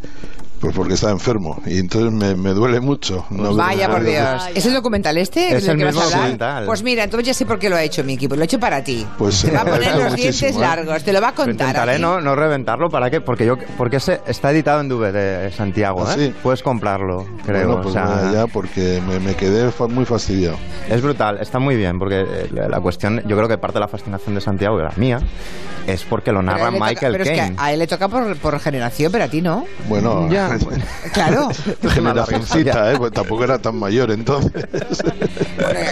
pues porque estaba enfermo y entonces me, me duele mucho. no Vaya por Dios. ¿Es el documental este? Es el que vas a hablar? documental. Pues mira, entonces ya sé por qué lo ha hecho Miki. Pues lo ha hecho para ti. Pues te va a poner agradezco los dientes ¿eh? largos. Te lo va a contar. Intentaré no, no reventarlo, ¿para qué? Porque yo porque ese está editado en DVD, Santiago, ¿Ah, ¿eh? sí? Puedes comprarlo, creo. Bueno, pues o sea, nada, ya porque me, me quedé fa- muy fastidiado. Es brutal, está muy bien, porque eh, la la cuestión, yo creo que parte de la fascinación de Santiago, y la mía, es porque lo narra Michael pero es que Caine. a, a él le toca por, por generación, pero a ti no. Bueno, Ya, Claro. generacioncita, ¿eh? Pues tampoco era tan mayor entonces.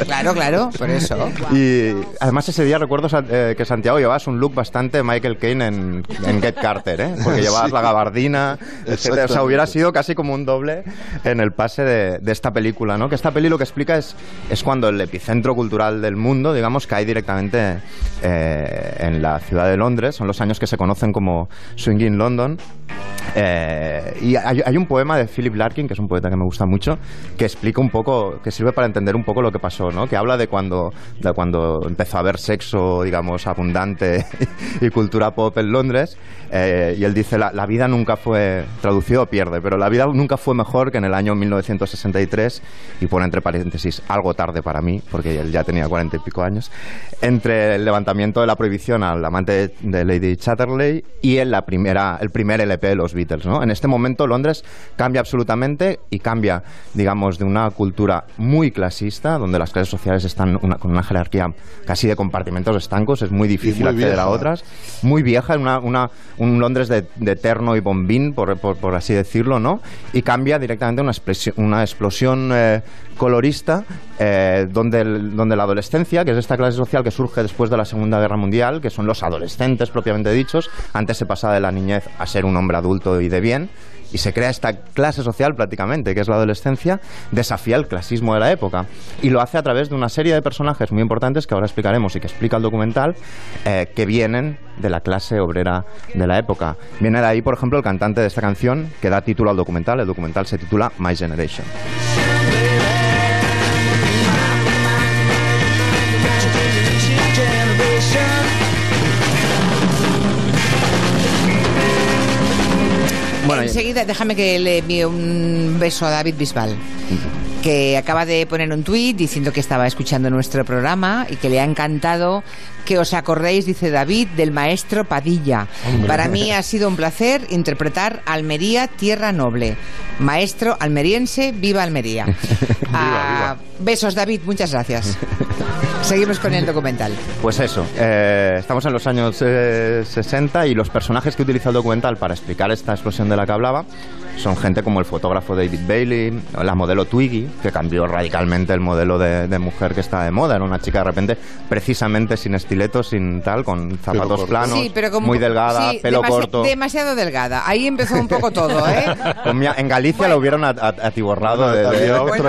Claro, claro, por eso. Y además ese día recuerdo eh, que Santiago llevabas un look bastante Michael Caine en, en Get Carter, ¿eh? Porque llevabas Sí. la gabardina, etcétera. o sea, hubiera sido casi como un doble en el pase de, de esta película, ¿no? Que esta peli lo que explica es, es cuando el epicentro cultural del mundo, digamos, cae directamente eh, en la ciudad de Londres, son los años que se conocen como Swinging London. Eh, y hay, hay un poema de Philip Larkin, que es un poeta que me gusta mucho, que explica un poco, que sirve para entender un poco lo que pasó, ¿no? Que habla de cuando, de cuando empezó a haber sexo, digamos, abundante y cultura pop en Londres. eh, y él dice, la, la vida nunca fue, traducido pierde, pero la vida nunca fue mejor que en el año 1963, y pone entre paréntesis, algo tarde para mí, porque él ya tenía cuarenta y pico años, entre el levantamiento de la prohibición al amante de, de Lady Chatterley y en la primera, el primer LP de los Beatles ¿no? En este momento Londres cambia absolutamente y cambia, digamos, de una cultura muy clasista, donde las clases sociales están con una jerarquía casi de compartimentos estancos, es muy difícil acceder a otras, muy vieja, una, una, un Londres de, de terno y bombín, por, por, así decirlo, ¿no? Y cambia directamente una, una explosión eh, colorista eh, donde, donde la adolescencia, que es esta clase social que surge después de la Segunda Guerra Mundial, que son los adolescentes propiamente dichos, antes se pasa de la niñez a ser un hombre adulto y de bien, y se crea esta clase social prácticamente, que es la adolescencia, desafía el clasismo de la época. Y lo hace a través de una serie de personajes muy importantes que ahora explicaremos y que explica el documental, eh, que vienen de la clase obrera de la época. Viene de ahí, por ejemplo, el cantante de esta canción que da título al documental. El documental se titula My Generation. Enseguida déjame que le envíe un beso a David Bisbal que acaba de poner un tuit diciendo que estaba escuchando nuestro programa y que le ha encantado que os acordéis, dice David, del maestro Padilla. Para mí ha sido un placer interpretar Almería, Tierra Noble. Maestro almeriense, viva Almería. Ah, besos, David, muchas gracias. Seguimos con el documental. Pues eso, eh, estamos en los años 60 eh, y los personajes que utiliza el documental para explicar esta explosión de la que hablaba son gente como el fotógrafo David Bailey, la modelo Twiggy, que cambió radicalmente el modelo de, mujer que está de moda. Era una chica de repente precisamente sin estiletos, sin tal, con zapatos planos, muy delgada, pelo corto. Demasiado delgada. Ahí empezó un poco todo, ¿eh? en Galicia lo hubieron atiborrado de,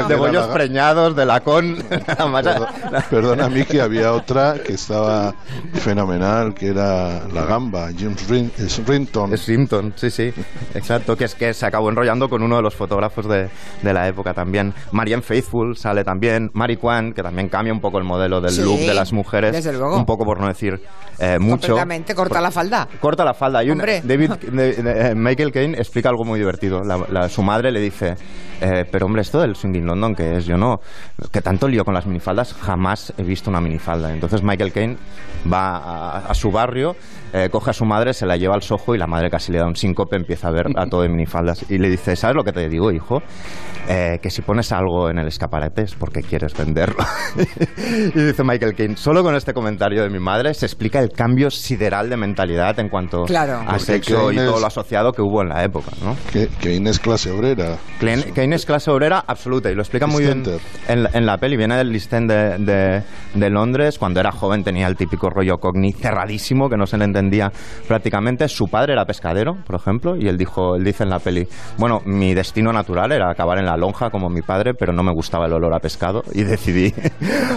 de, bollos preñados, de lacón. Perdona, Miki, había otra que estaba fenomenal, que era la gamba, James Rinton. Es Rinton, sí, sí, exacto, que es que se acabó enrollando con uno de los fotógrafos de, de la época también. Marianne Faithful sale también, Mary Kwan, que también cambia un poco el modelo del look de las mujeres, desde luego. un poco por no decir eh, mucho. Completamente, corta la falda. Corta la falda. Y un, David, eh, Michael Caine explica algo muy divertido. su madre le dice, eh, pero hombre, esto del swinging London, que es? Yo no, que tanto lío con las minifaldas, jamás he visto una minifalda. Entonces Michael Caine va a, su barrio, coge a su madre, se la lleva al sojo y la madre casi le da un síncope, empieza a ver a todo de minifaldas. Y le dice, ¿sabes lo que te digo, hijo? que si pones algo en el escaparate es porque quieres venderlo. y dice Michael Caine, solo con este comentario de mi madre se explica el cambio sideral de mentalidad en cuanto a sexo y todo lo asociado que hubo en la época. ¿no? Kane es clase obrera. Kane es clase obrera absoluta y lo explica muy bien en, la peli. Viene del East de, de, Londres. Cuando era joven tenía el típico rollo cogni cerradísimo que no se le entendía prácticamente. Su padre era pescadero, por ejemplo, y él, dijo, él dice en la peli, bueno, mi destino natural era acabar en la lonja como mi padre, pero no me gustaba el olor a pescado y decidí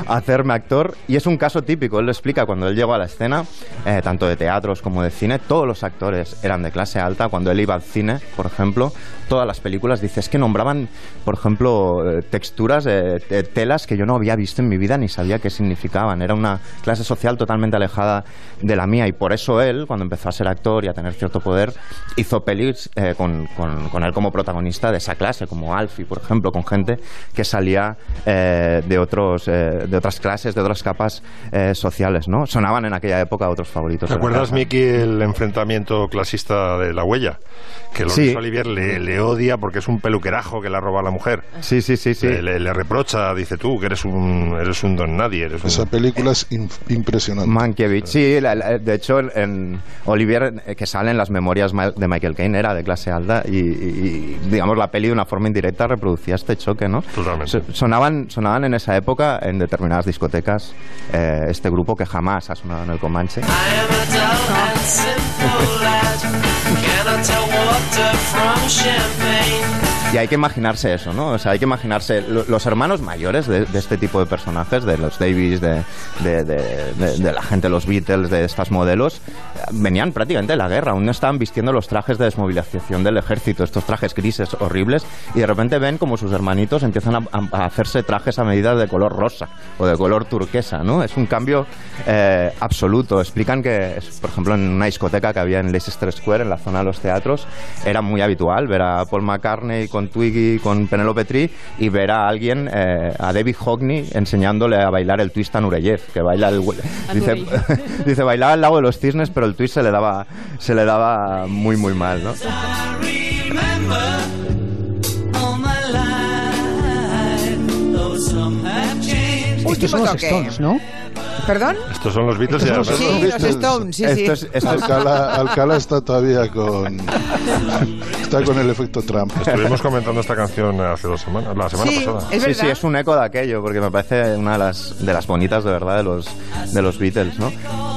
hacerme actor. Y es un caso típico, él lo explica cuando él llegó a la escena, eh, tanto de teatros como de cine, todos los actores eran de clase alta. Cuando él iba al cine, por ejemplo, todas las películas, dices que nombraban, por ejemplo, eh, texturas de, telas que yo no había visto en mi vida ni sabía qué significaban. Era una clase social totalmente alejada de la mía y por eso él, cuando empezó a ser actor y a tener cierto poder, hizo pelis eh, con, con, él como protagonista de esa clase, como Alfie, por ejemplo, con gente que salía eh, de, otros, de otras clases, de otras capas sociales. ¿no? Sonaban en aquella época otros favoritos. ¿Recuerdas, Miki, el enfrentamiento clasista de la huella? Que Lorenzo Olivier le odia porque es un peluquerajo que le ha robado a la mujer. Sí, sí, sí, sí. Le, reprocha, dice tú, que eres un, eres un don nadie. Eres Esa película es impresionante. Mankiewicz, sí, de hecho, en Olivier, eh, que sale en las memorias de Michael Caine, era de clase alta y, digamos, la peli de una forma indirecta reproducía este choque, ¿no? Totalmente. Sonaban, sonaban en esa época en determinadas discotecas eh, este grupo que jamás ha sonado en el Comanche. Y hay que imaginarse eso, ¿no? O sea, hay que imaginarse los hermanos mayores de, este tipo de personajes, de los Davies, de, de, la gente, los Beatles, de estas modelos, venían prácticamente de la guerra, aún vistiendo los trajes de desmovilización del ejército, estos trajes grises horribles, y de repente ven como sus hermanitos empiezan a, hacerse trajes a medida de color rosa o de color turquesa, ¿no? Es un cambio eh, absoluto. Explican que, por ejemplo, en una discoteca que había en Leicester Square, en la zona de los teatros, era muy habitual ver a Paul McCartney con Twiggy, con Penelope Tree y ver a alguien, eh, a David Hockney, enseñándole a bailar el twist a Nureyev, que baila el... Dice, dice, bailaba al lado de los cisnes, pero el twist se le daba, se le daba muy, muy mal, ¿no? Estos son los Stones, ¿no? ¿Perdón? Estos son los Beatles y los, sí, los Stones. Sí, esto es, esto Alcala, Alcala, está todavía con. Está con el efecto Trump. Estuvimos comentando esta canción hace dos semanas, la semana sí, pasada. ¿es sí, sí, es un eco de aquello, porque me parece una de las, de las bonitas de verdad de los, de los Beatles, ¿no?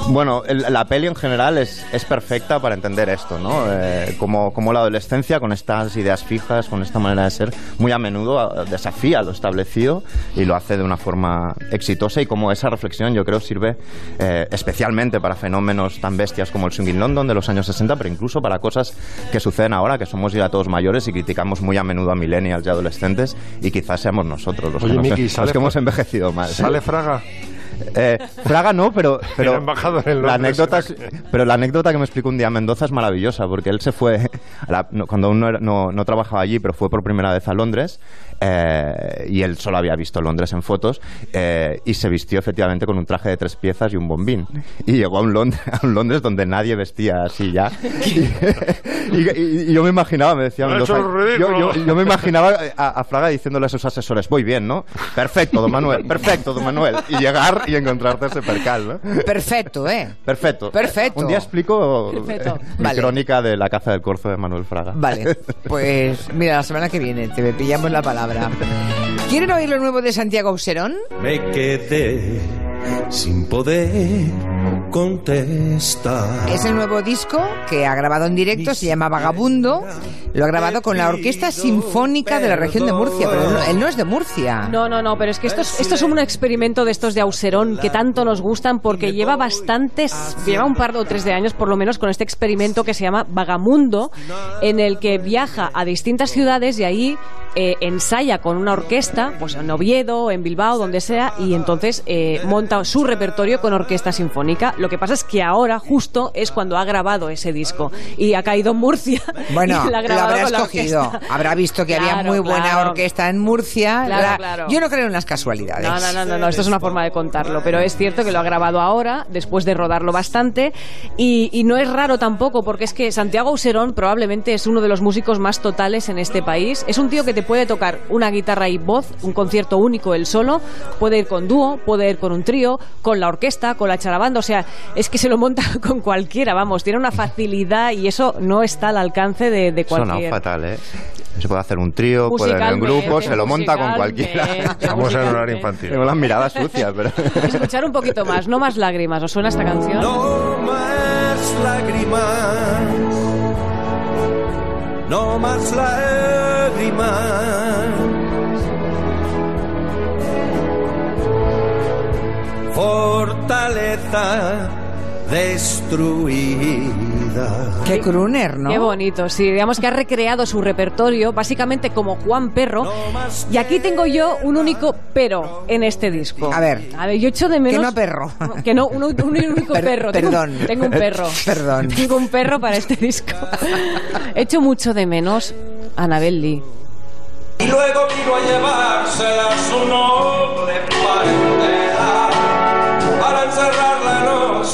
Bueno, el, la peli en general es, es perfecta para entender esto, ¿no? Eh, como, como la adolescencia, con estas ideas fijas, con esta manera de ser, muy a menudo desafía lo establecido y lo hace de una forma exitosa y como esa reflexión yo creo sirve eh, especialmente para fenómenos tan bestias como el Swinging London de los años 60, pero incluso para cosas que suceden ahora, que somos ya todos mayores y criticamos muy a menudo a millennials y adolescentes y quizás seamos nosotros los, Oye, que, Miki, nos, los que hemos envejecido mal. ¿Sale Fraga? Eh, Fraga no, pero, pero en la anécdota, es- pero la anécdota que me explicó un día Mendoza es maravillosa, porque él se fue, a la- no- cuando aún no, era- no- no trabajaba allí, pero fue por primera vez a Londres, eh, y él solo había visto Londres en fotos, eh, y se vistió efectivamente con un traje de tres piezas y un bombín. Y llegó a un Londres, a un Londres donde nadie vestía así ya. Y, y- y yo me imaginaba, me decía Mendoza, yo, yo- yo me imaginaba a, a Fraga diciéndole a sus asesores, voy bien, ¿no? Perfecto, don Manuel, perfecto, don Manuel. Y llegar y encontrarte ese percal, ¿no? Perfecto, ¿eh? Perfecto. Perfecto. Un día explico Perfecto. eh, mi Vale. crónica de la caza del corzo de Manuel Fraga. Vale, pues mira, la semana que viene te pillamos la palabra. ¿Quieren oír lo nuevo de Santiago Auserón? Me quedé sin poder contestar. Es el nuevo disco que ha grabado en directo, se llama Vagabundo. Lo ha grabado con la Orquesta Sinfónica de la región de Murcia, pero él no, él no es de Murcia. No, no, no, pero es que esto es, esto es un experimento de estos de Auserón que tanto nos gustan porque lleva bastantes, lleva un par o tres de años por lo menos con este experimento que se llama Vagamundo, en el que viaja a distintas ciudades y ahí eh, ensaya con una orquesta, pues en Oviedo, en Bilbao, donde sea, y entonces eh, monta su repertorio con orquesta sinfónica. Lo que pasa es que ahora justo es cuando ha grabado ese disco y ha caído en Murcia. Bueno, y la ha lo habrá escogido. Habrá visto que había Claro, muy buena claro. orquesta en Murcia. Claro, La- claro. Yo no creo en las casualidades. No, no, no, no, no, esto es una forma de contarlo, pero es cierto que lo ha grabado ahora, después de rodarlo bastante, y, y no es raro tampoco, porque es que Santiago Auserón probablemente es uno de los músicos más totales en este país. Es un tío que te puede tocar una guitarra y voz, un concierto único él solo, puede ir con dúo, puede ir con un trío, con la orquesta, con la charabanda, o sea, es que se lo monta con cualquiera, vamos, tiene una facilidad y eso no está al alcance de, de Suena cualquier... fatal, ¿eh? Se puede hacer un trío, puede ir en grupo, se lo monta con cualquiera. Estamos en horario infantil. Tengo las miradas sucias, pero... Escuchar un poquito más, no más lágrimas. ¿Os suena esta canción? No más lágrimas, no más lágrimas. Fortaleza Qué crooner, ¿no? Qué bonito, sí. Digamos que ha recreado su repertorio básicamente como Juan Perro. Y aquí tengo yo un único pero en este disco. A ver. A ver, yo echo de menos... Que no perro. Que no, un, un único Per- perro. Perdón. Tengo, un perro. Perdón. Tengo un perro para este disco. Echo mucho de menos a Anabel Lee. Y luego vino a llevársela su noble parentela para encerrarla en un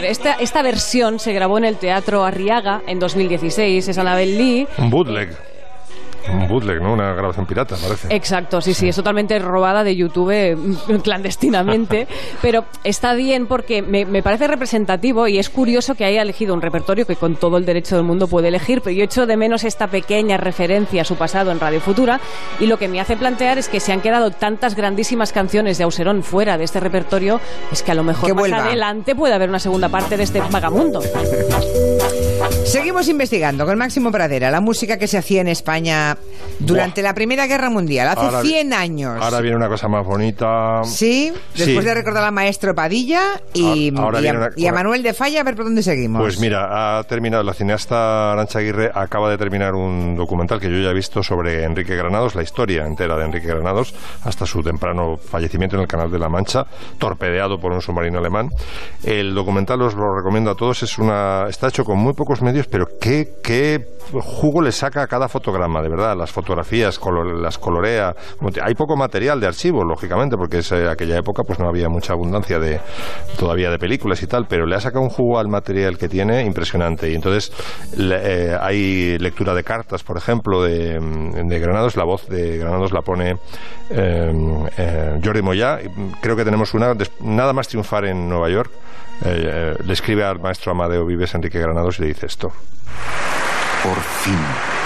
ver, esta, esta versión se grabó en el Teatro Arriaga en 2016. Es Anabel Lee. Un bootleg. Un bootleg, ¿no? Una grabación pirata, parece. Exacto, sí, sí, es totalmente robada de YouTube mm, clandestinamente, pero está bien porque me, me parece representativo y es curioso que haya elegido un repertorio que con todo el derecho del mundo puede elegir, pero yo echo de menos esta pequeña referencia a su pasado en Radio Futura y lo que me hace plantear es que se han quedado tantas grandísimas canciones de Auserón fuera de este repertorio, es que a lo mejor Que más vuelva. adelante puede haber una segunda parte de este vagamundo. Seguimos investigando con Máximo Pradera la música que se hacía en España Durante la Primera Guerra Mundial, hace 100 años. Ahora viene una cosa más bonita. Sí, después de recordar a Maestro Padilla y, a, Manuel de Falla, a ver por dónde seguimos. Pues mira, ha terminado, la cineasta Arancha Aguirre acaba de terminar un documental que yo ya he visto sobre Enrique Granados, la historia entera de Enrique Granados, hasta su temprano fallecimiento en el Canal de la Mancha, torpedeado por un submarino alemán. El documental os lo recomiendo a todos, es una, está hecho con muy pocos medios, pero qué, qué jugo le saca a cada fotograma, de verdad, las fotografías, las colorea. Hay poco material de archivo, lógicamente, porque en aquella época pues no había mucha abundancia de todavía de películas y tal, pero le ha sacado un jugo al material que tiene impresionante. Y entonces eh, hay lectura de cartas, por ejemplo, de, Granados, la voz de Granados la pone eh, eh, Jordi Moya. Creo que tenemos una, nada más triunfar en Nueva York. le escribe al maestro Amadeo Vives Enrique Granados y le dice esto. Por fin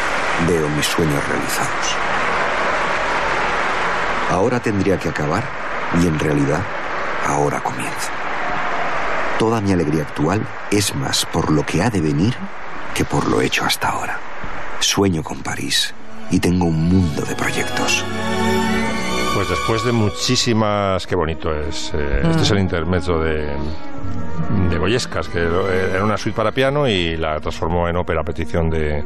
veo mis sueños realizados. Ahora tendría que acabar y en realidad ahora comienza. Toda mi alegría actual es más por lo que ha de venir que por lo hecho hasta ahora. Sueño con París y tengo un mundo de proyectos. Pues después de muchísimas... Qué bonito es. Eh, este es el intermedio de de Goyescas, que era una suite para piano y la transformó en ópera a petición de,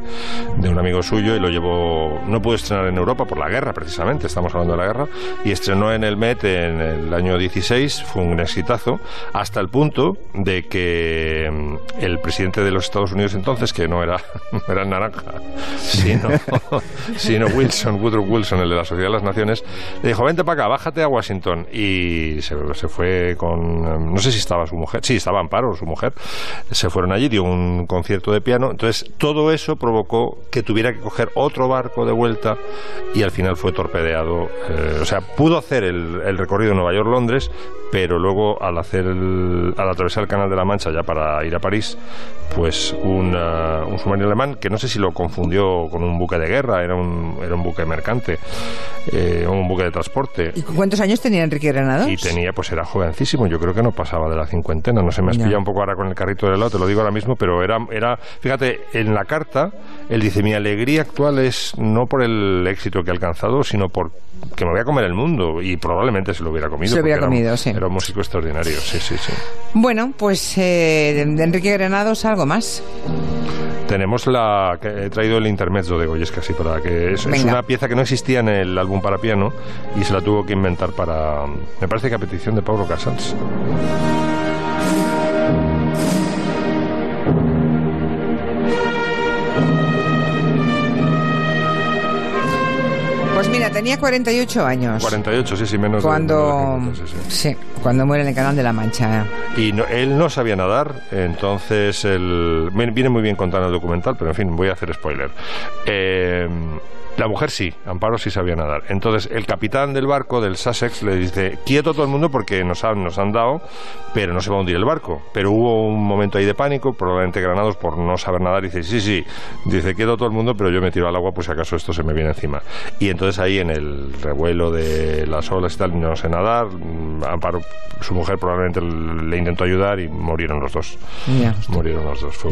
de, un amigo suyo y lo llevó, no pudo estrenar en Europa por la guerra precisamente, estamos hablando de la guerra, y estrenó en el Met en el año 16, fue un exitazo, hasta el punto de que mm, el presidente de los Estados Unidos entonces, que no era, era naranja, sino, sino Wilson, Woodrow Wilson, el de la Sociedad de las Naciones, le dijo, vente para acá, bájate a Washington, y se, se fue con, no sé si estaba su mujer, sí, estaba Amparo, su mujer, se fueron allí, dio un concierto de piano. Entonces, todo eso provocó que tuviera que coger otro barco de vuelta y al final fue torpedeado. Eh, o sea, pudo hacer el, el recorrido Nueva York-Londres, pero luego al hacer al atravesar el Canal de la Mancha ya para ir a París, pues un, un submarino alemán que no sé si lo confundió con un buque de guerra, era un, era un buque mercante, eh, un buque de transporte. ¿Y cuántos años tenía Enrique Granados? Y tenía, pues era jovencísimo, yo creo que no pasaba de la cincuentena, no se me has pillado un poco ahora con el carrito de helado, te lo digo ahora mismo, pero era, era, fíjate, en la carta él dice, mi alegría actual es no por el éxito que ha alcanzado, sino por que me voy a comer el mundo y probablemente se lo hubiera comido. Se lo hubiera comido, sí. Era un músico extraordinario, sí, sí, sí. Bueno, pues eh, de Enrique Granados algo más. Tenemos la que he traído el intermezzo de Goyes casi para que es, es, una pieza que no existía en el álbum para piano y se la tuvo que inventar para me parece que a petición de Pablo Casals. Tenía 48 años. 48, sí, sí, menos cuando, de, sí. cuando muere en el Canal de la Mancha. Y él no sabía nadar, entonces él, viene muy bien contando el documental, pero en fin, voy a hacer spoiler. Eh, la mujer sí, Amparo sí sabía nadar. Entonces el capitán del barco, del Sussex, le dice, quieto todo el mundo porque nos han, nos han dado, pero no se va a hundir el barco. Pero hubo un momento ahí de pánico, probablemente Granados por no saber nadar, dice, sí, sí, dice, quieto todo el mundo, pero yo me tiro al agua pues si acaso esto se me viene encima. Y entonces ahí en el revuelo de las olas y tal, no sé nadar, Amparo, su mujer probablemente le intentó ayudar y murieron los dos. Murieron los dos. Fue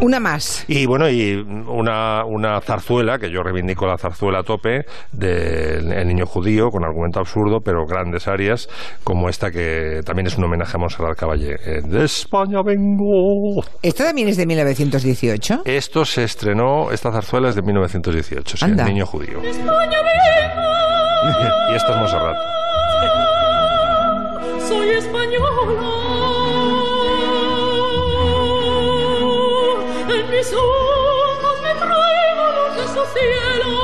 una más. Y bueno, y una, una zarzuela, que yo reivindico la zarzuela a tope, del niño judío, con argumento absurdo, pero grandes áreas, como esta que también es un homenaje a Monserrat Caballé. Eh, de España vengo. ¿Esto también es de 1918? Esto se estrenó, esta zarzuela es de 1918, sí, el niño judío. y esta es Monserrat. Soy española. Cielo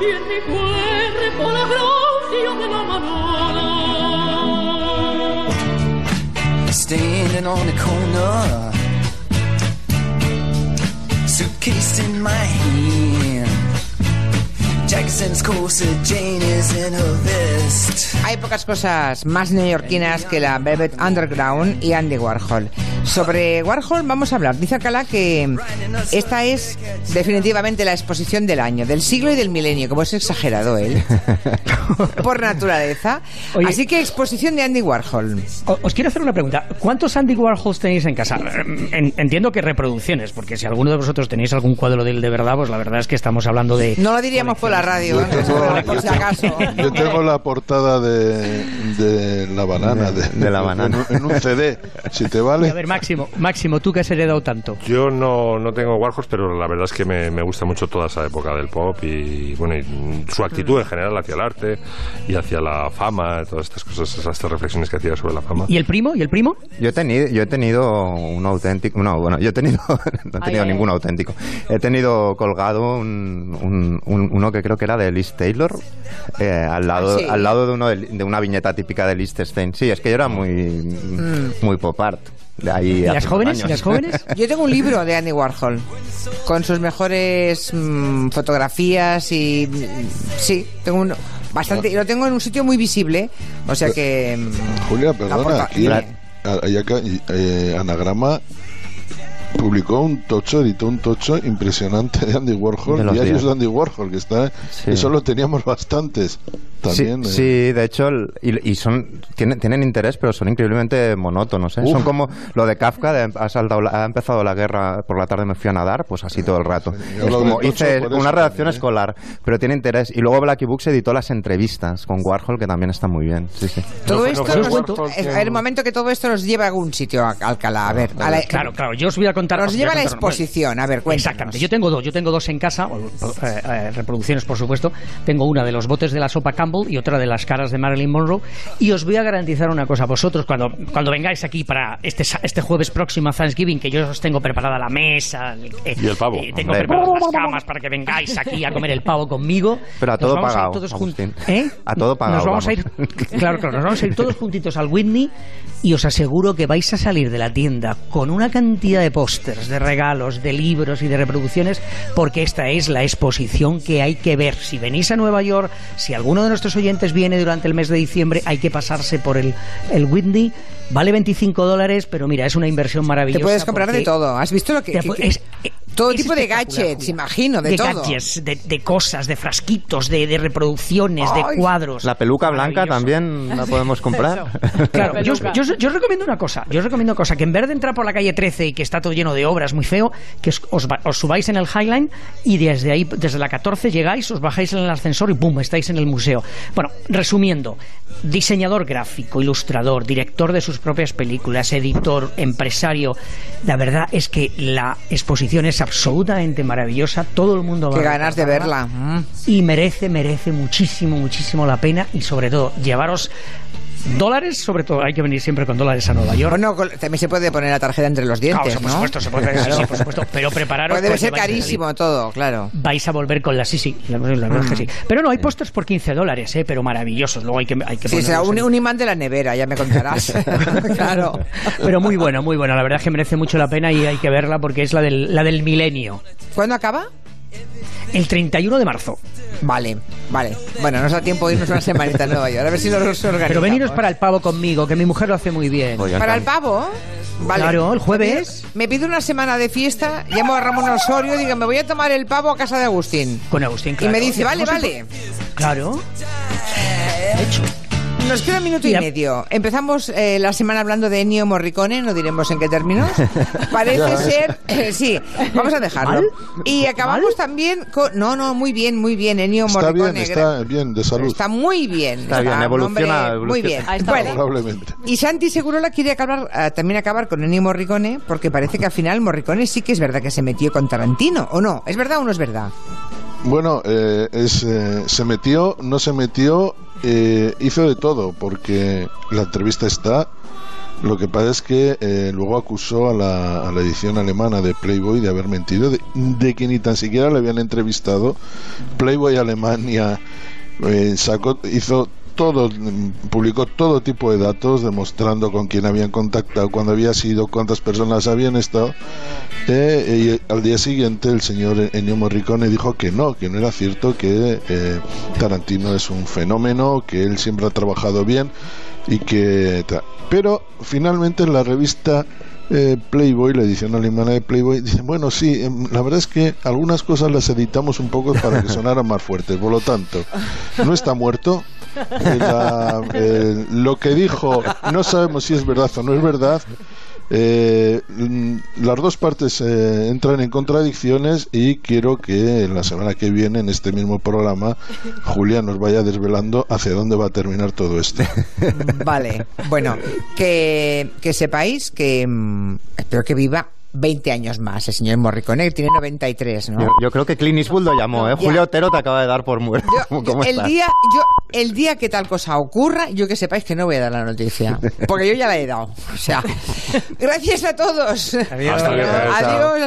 y en mi cuerpo la gracia de la manada. Standing on the corner, suitcase in my hand. Jackson's corset, Jane is in her vest. Hay pocas cosas más neoyorquinas que la Velvet Underground y Andy Warhol. Sobre Warhol vamos a hablar. Dice Alcalá que esta es definitivamente la exposición del año, del siglo y del milenio, como es exagerado él, por naturaleza. Así que exposición de Andy Warhol. Os quiero hacer una pregunta. ¿Cuántos Andy Warhols tenéis en casa? En- entiendo que reproducciones, porque si alguno de vosotros tenéis algún cuadro de él de verdad, pues la verdad es que estamos hablando de... No lo diríamos por la radio, ¿eh? por si acaso. Yo tengo la portada de, de la banana, de, de la banana. En, un- en un CD, si te A vale. ver, Máximo, Máximo, tú que has heredado tanto. Yo no, no tengo Warhols, pero la verdad es que me, me gusta mucho toda esa época del pop y, bueno, y su actitud en general hacia el arte y hacia la fama, todas estas cosas, esas estas reflexiones que hacía sobre la fama. ¿Y el primo? ¿Y el primo? Yo he tenido, yo he tenido un auténtico, no, bueno, yo he tenido, no he tenido Ay, ay, ningún auténtico. He tenido colgado un, un- un- uno que creo que era de Liz Taylor, eh, al lado, Ah, sí. al lado de uno de, de una viñeta típica de Liechtenstein. Sí, es que yo era muy, muy pop art. De ahí ¿Y las jóvenes? ¿Y las jóvenes? Yo tengo un libro de Andy Warhol con sus mejores mm, fotografías y mm, sí, tengo un bastante, lo tengo en un sitio muy visible, o sea que mm, Julia, perdona, aquí acá, eh, Anagrama publicó un tocho, editó un tocho impresionante de Andy De Warhol, los diarios días. de Andy Warhol, que está, Sí. eso lo teníamos bastantes también. sí, eh. sí, de hecho, el- y, y son tienen, tienen interés, pero son increíblemente monótonos. ¿eh? Son como lo de Kafka, de, ha, saltado la- ha empezado la guerra, por la tarde me fui a nadar, pues así todo el rato. yo Es como hice una redacción también, ¿eh? escolar, pero tiene interés. Y luego Blacky Books editó las entrevistas con Warhol, que también está muy bien. Sí, sí. Todo esto, nos- un momento que todo esto nos lleva a algún sitio, a- Alcalá. A ver, a la- Claro, claro, yo os voy a contar... nos lleva a la exposición. A ver, cuéntanos. Exactamente. Yo tengo dos. Yo tengo dos en casa, eh, eh, reproducciones, por supuesto. Tengo una de los botes de la sopa Campbell y otra de las caras de Marilyn Monroe. Y os voy a garantizar una cosa. Vosotros, cuando, cuando vengáis aquí para este, este jueves próximo a Thanksgiving, que yo os tengo preparada la mesa... eh, Y el pavo. eh, tengo preparadas las camas para que vengáis aquí a comer el pavo conmigo. Pero a Nos todo vamos pagado, ir todos Agustín. ¿Eh? A todo pagado, Nos vamos a ir... vamos. Claro, claro. Nos vamos a ir todos juntitos al Whitney y os aseguro que vais a salir de la tienda con una cantidad de pósters, de regalos, de libros y de reproducciones, porque esta es la exposición que hay que ver. Si venís a Nueva York, si alguno de nuestros oyentes viene durante el mes de diciembre, hay que pasarse por el, el Whitney. Vale 25 dólares, pero mira, es una inversión maravillosa. Te puedes comprar de todo. ¿Has visto lo que, te que- pu- que- es- eh, todo es tipo de gadgets, Julia. imagino, de, todo. gadgets, de, de cosas, de frasquitos, de, de reproducciones, Ay. de cuadros. La peluca blanca también la podemos comprar. Claro, yo, os- peluca. yo os- yo os recomiendo una cosa. Yo os recomiendo una cosa: que en vez de entrar por la calle 13 y que está todo lleno de obras muy feo, que os, os va- os subáis en el Highline y desde ahí, desde la 14, llegáis, os bajáis en el ascensor y ¡pum! estáis en el museo. Bueno, resumiendo: diseñador gráfico, ilustrador, director de sus propias películas, editor, empresario. La verdad es que la exposición es absolutamente maravillosa. Todo el mundo va Qué a ganas de verla. Y merece, merece muchísimo, muchísimo la pena y sobre todo llevaros dólares, sobre todo hay que venir siempre con dólares a Nueva York. Bueno, también se puede poner la tarjeta entre los Claro, dientes, por ¿no? supuesto, se puede, Claro. sí, por supuesto, pero prepararos. Pues debe ser carísimo todo, claro. Vais a volver con la sí, sí, la, la verdad es que Mm. sí. Pero no, hay pósters por 15 dólares, ¿eh? pero maravillosos. Luego hay que, hay que Sí, será un, un imán de la nevera, ya me contarás. claro. Pero muy bueno, muy bueno. La verdad es que merece mucho la pena y hay que verla porque es la del, la del milenio. ¿Cuándo acaba? El 31 de marzo. Vale, vale. Bueno, nos da tiempo de irnos una semanita a Nueva York. A ver si nos organizamos. Pero veniros para el pavo conmigo, que mi mujer lo hace muy bien. ¿Para el pavo? Vale. Claro, el jueves. Me pido una semana de fiesta, llamo a Ramón Osorio y digo, me voy a tomar el pavo a casa de Agustín. Con Agustín, Y claro. me dice, vale, vale. Claro. Hecho. Nos queda un minuto y Mira. medio. Empezamos eh, la semana hablando de Ennio Morricone, no diremos en qué términos. Parece ser, eh, sí, vamos a dejarlo. ¿Mal? Y acabamos también con, no, no, muy bien, muy bien, Ennio Está Morricone. bien, está bien, de salud. Está muy bien. Está bien, un evoluciona, hombre Muy bien. está. Bueno, Probablemente. y Santi Segurola quiere acabar, eh, también acabar con Ennio Morricone, porque parece que al final Morricone sí que es verdad que se metió con Tarantino, ¿o no? ¿Es verdad o no es verdad? Bueno, eh, es, eh, se metió, no se metió, eh, hizo de todo, porque la entrevista está. Lo que pasa es que eh, luego acusó a la, a la edición alemana de Playboy de haber mentido, de, de que ni tan siquiera le habían entrevistado. Playboy Alemania eh, sacó, hizo todo, mm, publicó todo tipo de datos demostrando con quién habían contactado, cuándo había sido, cuántas personas habían estado. Eh, y al día siguiente el señor Ennio Morricone dijo que no, que no era cierto, que eh, Tarantino es un fenómeno, que él siempre ha trabajado bien y que... Pero finalmente en la revista eh, Playboy, la edición alemana de Playboy, dicen, bueno, sí, em, la verdad es que algunas cosas las editamos un poco para que sonaran más fuertes, por lo tanto, no está muerto. Eh, la- eh, lo que dijo, no sabemos si es verdad o no es verdad. Eh, las dos partes eh, entran en contradicciones y quiero que en la semana que viene, en este mismo programa, Julia nos vaya desvelando hacia dónde va a terminar todo esto. Vale, bueno, que, que sepáis que mm, espero que viva 20 años más el señor Morricone, que tiene 93, ¿no? Yo, yo creo que Clint Eastwood lo llamó, ¿eh? Ya. Julio Otero te acaba de dar por muerto. ¿Cómo el día, yo, el día que tal cosa ocurra, yo que sepáis que no voy a dar la noticia, porque yo ya la he dado. O sea, gracias a todos. Adiós. Hasta luego. Adiós.